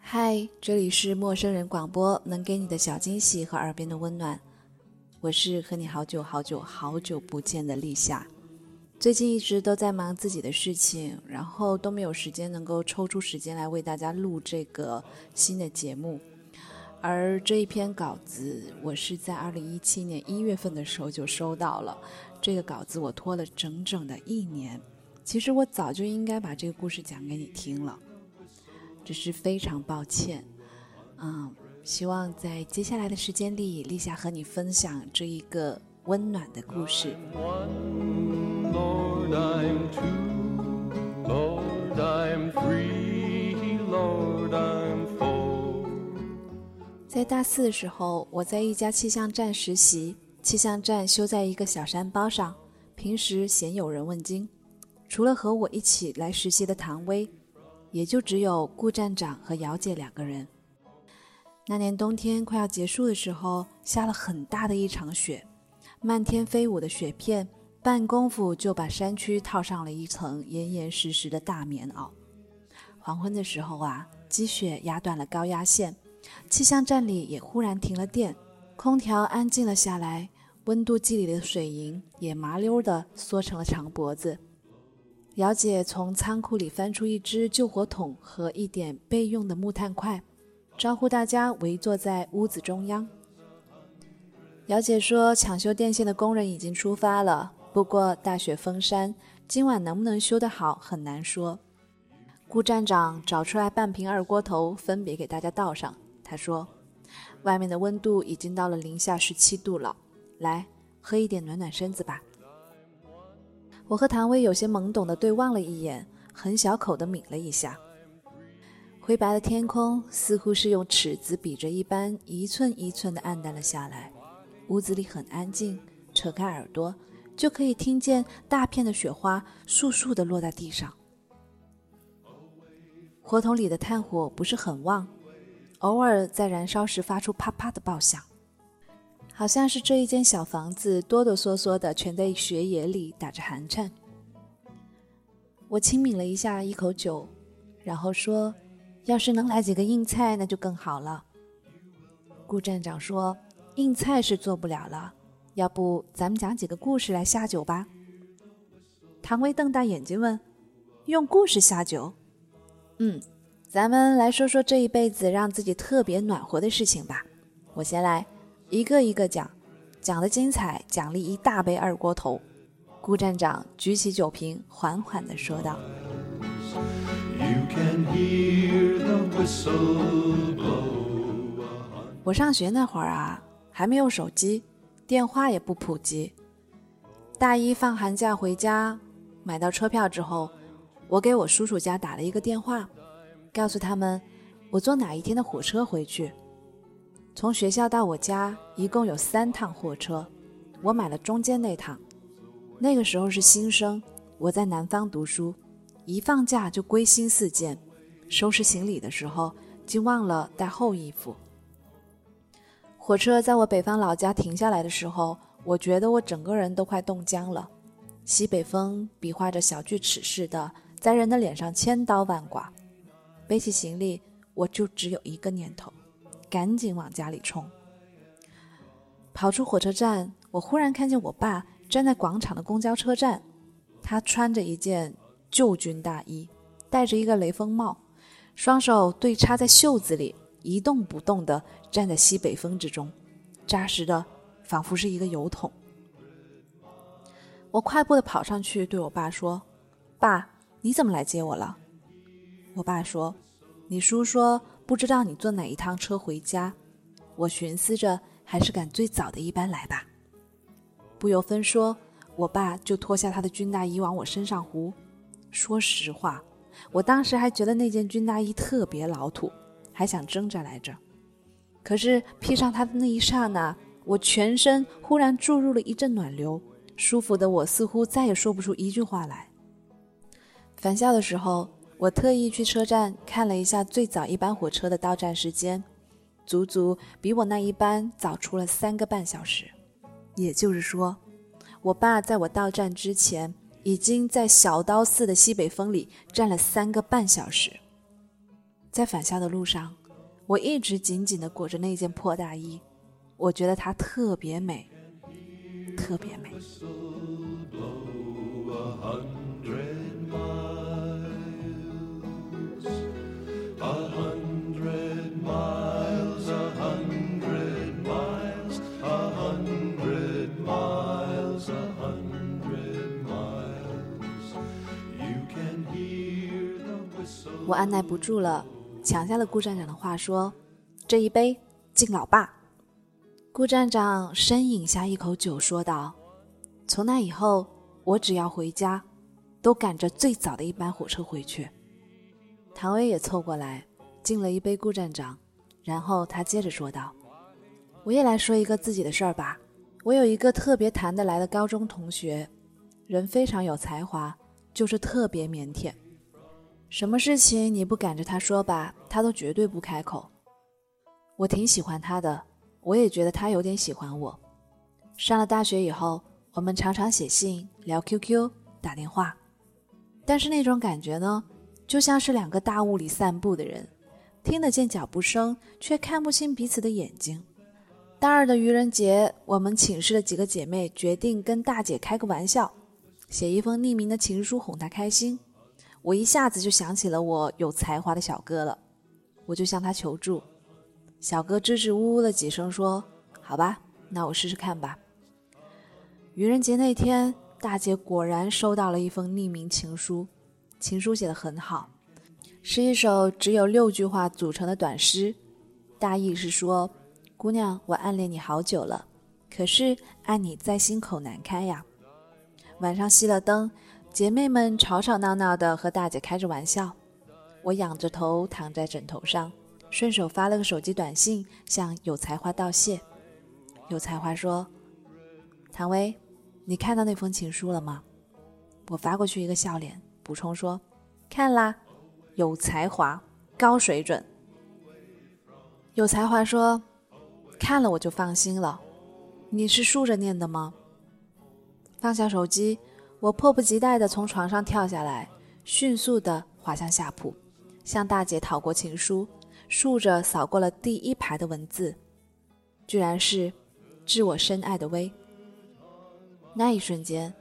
嗨，这里是陌生人广播，能给你的小惊喜和耳边的温暖。我是和你好久好久好久不见的立夏。最近一直都在忙自己的事情，然后都没有时间能够抽出时间来为大家录这个新的节目。而这一篇稿子，我是在二零一七年一月份的时候就收到了。这个稿子我拖了整整的一年。其实我早就应该把这个故事讲给你听了，只是非常抱歉。嗯，希望在接下来的时间里，立夏和你分享这一个温暖的故事。在大四的时候，我在一家气象站实习。气象站修在一个小山包上，平时鲜有人问津。除了和我一起来实习的唐薇，也就只有顾站长和姚姐两个人。那年冬天快要结束的时候，下了很大的一场雪，漫天飞舞的雪片。半功夫就把山区套上了一层严严实实的大棉袄。黄昏的时候啊，积雪压断了高压线，气象站里也忽然停了电，空调安静了下来，温度计里的水银也麻溜地缩成了长脖子。姚姐从仓库里翻出一只救火筒和一点备用的木炭块，招呼大家围坐在屋子中央。姚姐说：“抢修电线的工人已经出发了。”不过大雪封山，今晚能不能修得好很难说。顾站长找出来半瓶二锅头，分别给大家倒上。他说：“外面的温度已经到了零下十七度了，来喝一点暖暖身子吧。”我和唐薇有些懵懂的对望了一眼，很小口的抿了一下。灰白的天空似乎是用尺子比着一般，一寸一寸的暗淡了下来。屋子里很安静，扯开耳朵。就可以听见大片的雪花簌簌地落在地上。火筒里的炭火不是很旺，偶尔在燃烧时发出啪啪的爆响，好像是这一间小房子哆哆嗦嗦的全在雪野里打着寒颤。我轻抿了一下一口酒，然后说：“要是能来几个硬菜，那就更好了。”顾站长说：“硬菜是做不了了。”要不咱们讲几个故事来下酒吧？唐薇瞪大眼睛问：“用故事下酒？”“嗯，咱们来说说这一辈子让自己特别暖和的事情吧。我先来，一个一个讲，讲的精彩，奖励一大杯二锅头。”顾站长举起酒瓶，缓缓地说道：“我上学那会儿啊，还没有手机。”电话也不普及。大一放寒假回家，买到车票之后，我给我叔叔家打了一个电话，告诉他们我坐哪一天的火车回去。从学校到我家一共有三趟火车，我买了中间那趟。那个时候是新生，我在南方读书，一放假就归心似箭，收拾行李的时候竟忘了带厚衣服。火车在我北方老家停下来的时候，我觉得我整个人都快冻僵了。西北风比划着小锯齿似的，在人的脸上千刀万剐。背起行李，我就只有一个念头：赶紧往家里冲。跑出火车站，我忽然看见我爸站在广场的公交车站，他穿着一件旧军大衣，戴着一个雷锋帽，双手对插在袖子里。一动不动地站在西北风之中，扎实的仿佛是一个油桶。我快步地跑上去，对我爸说：“爸，你怎么来接我了？”我爸说：“你叔说不知道你坐哪一趟车回家，我寻思着还是赶最早的一班来吧。”不由分说，我爸就脱下他的军大衣往我身上糊。说实话，我当时还觉得那件军大衣特别老土。还想挣扎来着，可是披上它的那一刹那，我全身忽然注入了一阵暖流，舒服的我似乎再也说不出一句话来。返校的时候，我特意去车站看了一下最早一班火车的到站时间，足足比我那一班早出了三个半小时。也就是说，我爸在我到站之前，已经在小刀似的西北风里站了三个半小时。在返校的路上，我一直紧紧地裹着那件破大衣，我觉得它特别美，特别美。我按耐不住了，抢下了顾站长的话说：“这一杯敬老爸。”顾站长深饮下一口酒，说道：“从那以后，我只要回家，都赶着最早的一班火车回去。”唐薇也凑过来敬了一杯顾站长，然后他接着说道：“我也来说一个自己的事儿吧。我有一个特别谈得来的高中同学，人非常有才华，就是特别腼腆。”什么事情你不赶着他说吧，他都绝对不开口。我挺喜欢他的，我也觉得他有点喜欢我。上了大学以后，我们常常写信、聊 QQ、打电话，但是那种感觉呢，就像是两个大雾里散步的人，听得见脚步声，却看不清彼此的眼睛。大二的愚人节，我们寝室的几个姐妹决定跟大姐开个玩笑，写一封匿名的情书哄她开心。我一下子就想起了我有才华的小哥了，我就向他求助。小哥支支吾吾了几声，说：“好吧，那我试试看吧。”愚人节那天，大姐果然收到了一封匿名情书，情书写得很好，是一首只有六句话组成的短诗，大意是说：“姑娘，我暗恋你好久了，可是爱你在心口难开呀。”晚上熄了灯。姐妹们吵吵闹闹的和大姐开着玩笑，我仰着头躺在枕头上，顺手发了个手机短信向有才华道谢。有才华说：“唐薇，你看到那封情书了吗？”我发过去一个笑脸，补充说：“看啦，有才华，高水准。”有才华说：“看了我就放心了。你是竖着念的吗？”放下手机。我迫不及待地从床上跳下来，迅速地滑向下铺，向大姐讨过情书，竖着扫过了第一排的文字，居然是“致我深爱的薇”。那一瞬间，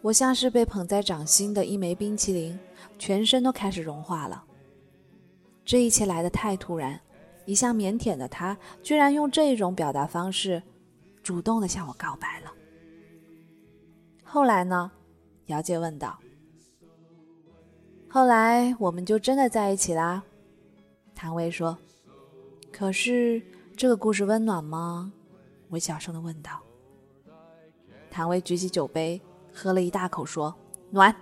我像是被捧在掌心的一枚冰淇淋，全身都开始融化了。这一切来得太突然，一向腼腆的他，居然用这种表达方式，主动地向我告白了。后来呢？姚姐问道：“后来我们就真的在一起啦？”谭薇说：“可是这个故事温暖吗？”我小声的问道。谭薇举起酒杯，喝了一大口，说：“暖。”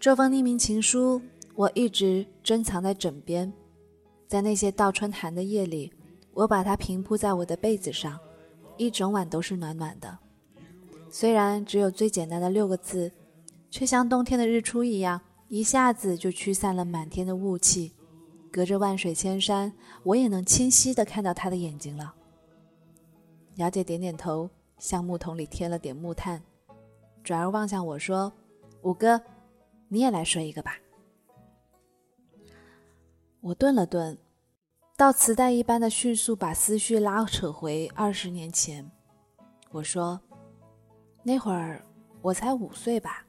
这封匿名情书我一直珍藏在枕边，在那些倒春寒的夜里，我把它平铺在我的被子上，一整晚都是暖暖的。虽然只有最简单的六个字，却像冬天的日出一样，一下子就驱散了满天的雾气。隔着万水千山，我也能清晰的看到他的眼睛了。姚姐点点头，向木桶里添了点木炭，转而望向我说：“五哥，你也来说一个吧。”我顿了顿，到磁带一般的迅速把思绪拉扯回二十年前。我说。那会儿我才五岁吧，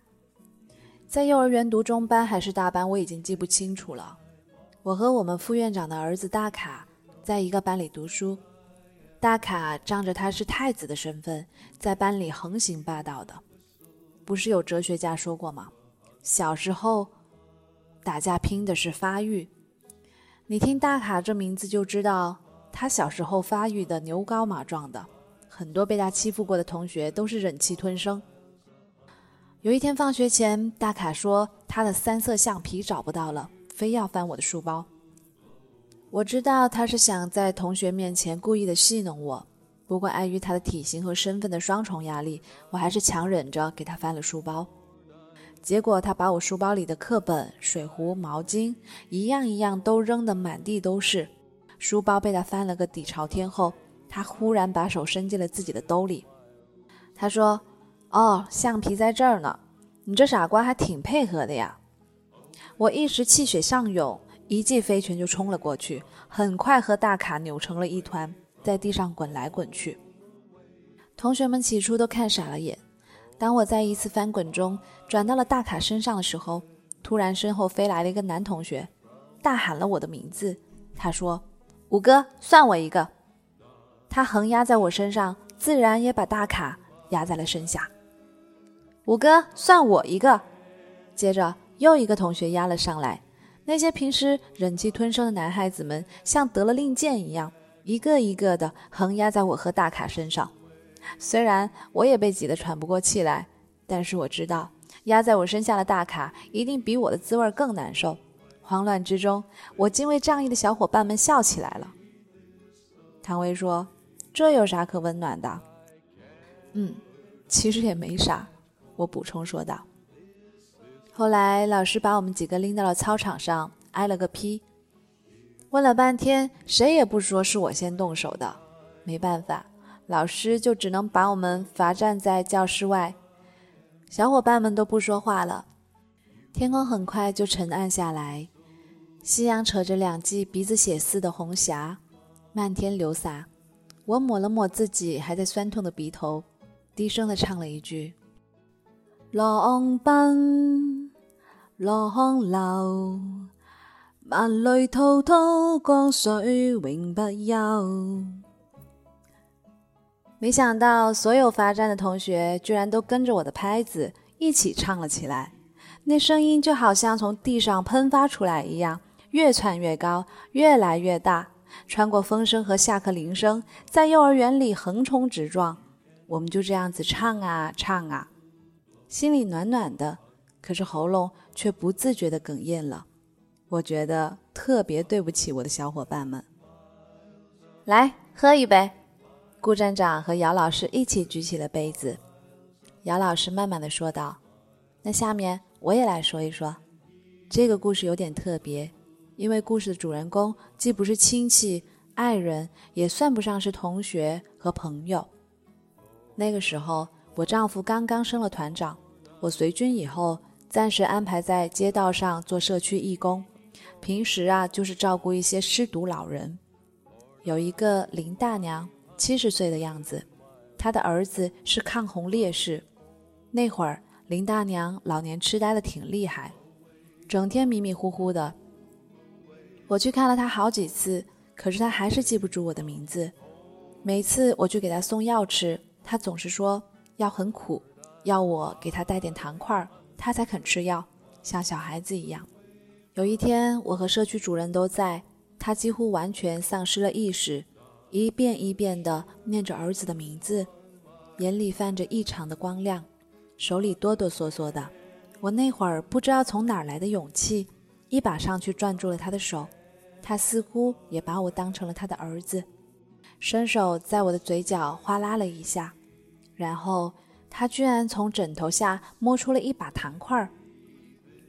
在幼儿园读中班还是大班，我已经记不清楚了。我和我们副院长的儿子大卡在一个班里读书，大卡仗着他是太子的身份，在班里横行霸道的。不是有哲学家说过吗？小时候打架拼的是发育。你听大卡这名字就知道，他小时候发育的牛高马壮的。很多被他欺负过的同学都是忍气吞声。有一天放学前，大卡说他的三色橡皮找不到了，非要翻我的书包。我知道他是想在同学面前故意的戏弄我，不过碍于他的体型和身份的双重压力，我还是强忍着给他翻了书包。结果他把我书包里的课本、水壶、毛巾一样一样都扔得满地都是，书包被他翻了个底朝天后，他忽然把手伸进了自己的兜里。他说：“哦，橡皮在这儿呢，你这傻瓜还挺配合的呀。”我一时气血上涌，一记飞拳就冲了过去，很快和大卡扭成了一团，在地上滚来滚去。同学们起初都看傻了眼。当我在一次翻滚中转到了大卡身上的时候，突然身后飞来了一个男同学，大喊了我的名字。他说：“五哥，算我一个。”他横压在我身上，自然也把大卡压在了身下。五哥，算我一个。接着又一个同学压了上来。那些平时忍气吞声的男孩子们，像得了令箭一样，一个一个的横压在我和大卡身上。虽然我也被挤得喘不过气来，但是我知道压在我身下的大卡一定比我的滋味更难受。慌乱之中，我竟为仗义的小伙伴们笑起来了。唐薇说：“这有啥可温暖的？”“嗯，其实也没啥。”我补充说道。后来老师把我们几个拎到了操场上，挨了个批。问了半天，谁也不说是我先动手的。没办法。老师就只能把我们罚站在教室外，小伙伴们都不说话了。天空很快就沉暗下来，夕阳扯着两记鼻子血似的红霞，漫天流洒。我抹了抹自己还在酸痛的鼻头，低声的唱了一句：“浪奔浪流，万里滔滔江水永不休。”没想到，所有罚站的同学居然都跟着我的拍子一起唱了起来。那声音就好像从地上喷发出来一样，越窜越高，越来越大，穿过风声和下课铃声，在幼儿园里横冲直撞。我们就这样子唱啊唱啊，心里暖暖的，可是喉咙却不自觉的哽咽了。我觉得特别对不起我的小伙伴们。来，喝一杯。顾站长和姚老师一起举起了杯子，姚老师慢慢的说道：“那下面我也来说一说，这个故事有点特别，因为故事的主人公既不是亲戚、爱人，也算不上是同学和朋友。那个时候，我丈夫刚刚升了团长，我随军以后，暂时安排在街道上做社区义工，平时啊就是照顾一些失独老人，有一个林大娘。”七十岁的样子，她的儿子是抗洪烈士。那会儿林大娘老年痴呆的挺厉害，整天迷迷糊糊的。我去看了他好几次，可是他还是记不住我的名字。每次我去给他送药吃，他总是说药很苦，要我给他带点糖块，他才肯吃药，像小孩子一样。有一天，我和社区主任都在，他几乎完全丧失了意识。一遍一遍地念着儿子的名字，眼里泛着异常的光亮，手里哆哆嗦嗦的。我那会儿不知道从哪儿来的勇气，一把上去攥住了他的手。他似乎也把我当成了他的儿子，伸手在我的嘴角哗啦了一下，然后他居然从枕头下摸出了一把糖块儿。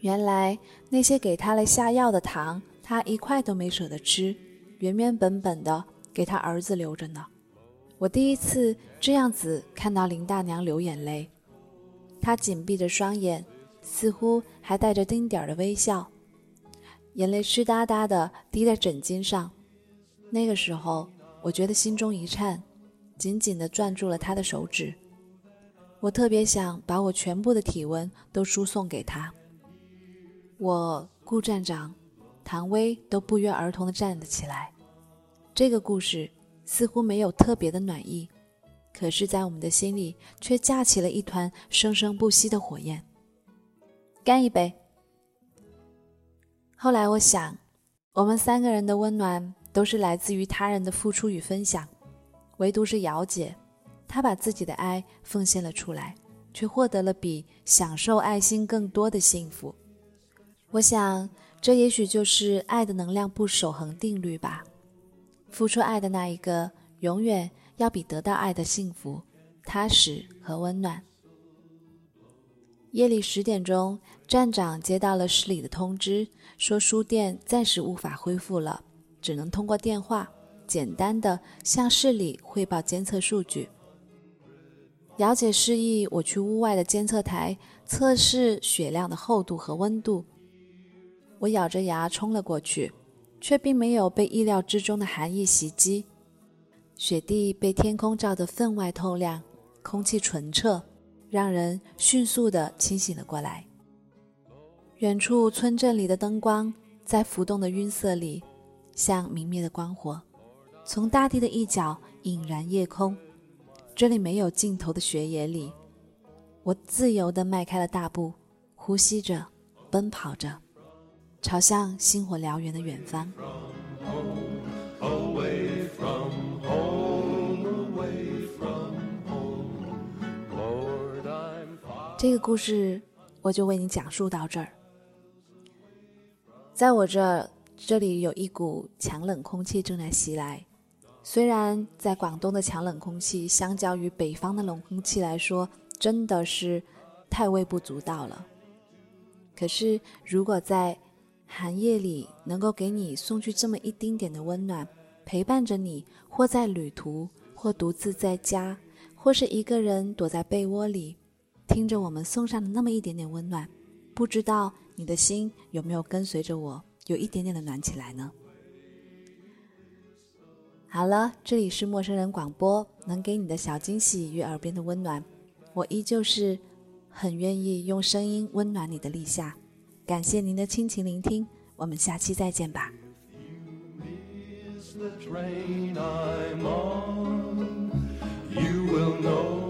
原来那些给他了下药的糖，他一块都没舍得吃，原原本本的。给他儿子留着呢。我第一次这样子看到林大娘流眼泪，她紧闭着双眼，似乎还带着丁点儿的微笑，眼泪湿哒哒的滴在枕巾上。那个时候，我觉得心中一颤，紧紧地攥住了他的手指。我特别想把我全部的体温都输送给他。我顾站长、唐薇都不约而同地站了起来。这个故事似乎没有特别的暖意，可是，在我们的心里却架起了一团生生不息的火焰。干一杯。后来我想，我们三个人的温暖都是来自于他人的付出与分享，唯独是姚姐，她把自己的爱奉献了出来，却获得了比享受爱心更多的幸福。我想，这也许就是爱的能量不守恒定律吧。付出爱的那一个，永远要比得到爱的幸福、踏实和温暖。夜里十点钟，站长接到了市里的通知，说书店暂时无法恢复了，只能通过电话简单的向市里汇报监测数据。姚姐示意我去屋外的监测台测试雪量的厚度和温度，我咬着牙冲了过去，却并没有被意料之中的寒意袭击。雪地被天空照得分外透亮，空气纯澈。让人迅速地清醒了过来。远处村镇里的灯光在浮动的晕色里，像明灭的光火，从大地的一角引燃夜空。这里没有尽头的雪野里，我自由地迈开了大步，呼吸着，奔跑着，朝向星火燎原的远方。这个故事我就为你讲述到这儿。在我这这里有一股强冷空气正在袭来，虽然在广东的强冷空气相较于北方的冷空气来说真的是太微不足道了，可是如果在寒夜里能够给你送去这么一丁点的温暖，陪伴着你，或在旅途，或独自在家，或是一个人躲在被窝里。听着我们送上的那么一点点温暖，不知道你的心有没有跟随着我，有一点点的暖起来呢？好了，这里是陌生人广播，能给你的小惊喜与耳边的温暖，我依旧是很愿意用声音温暖你的立夏。感谢您的倾情聆听，我们下期再见吧。You will know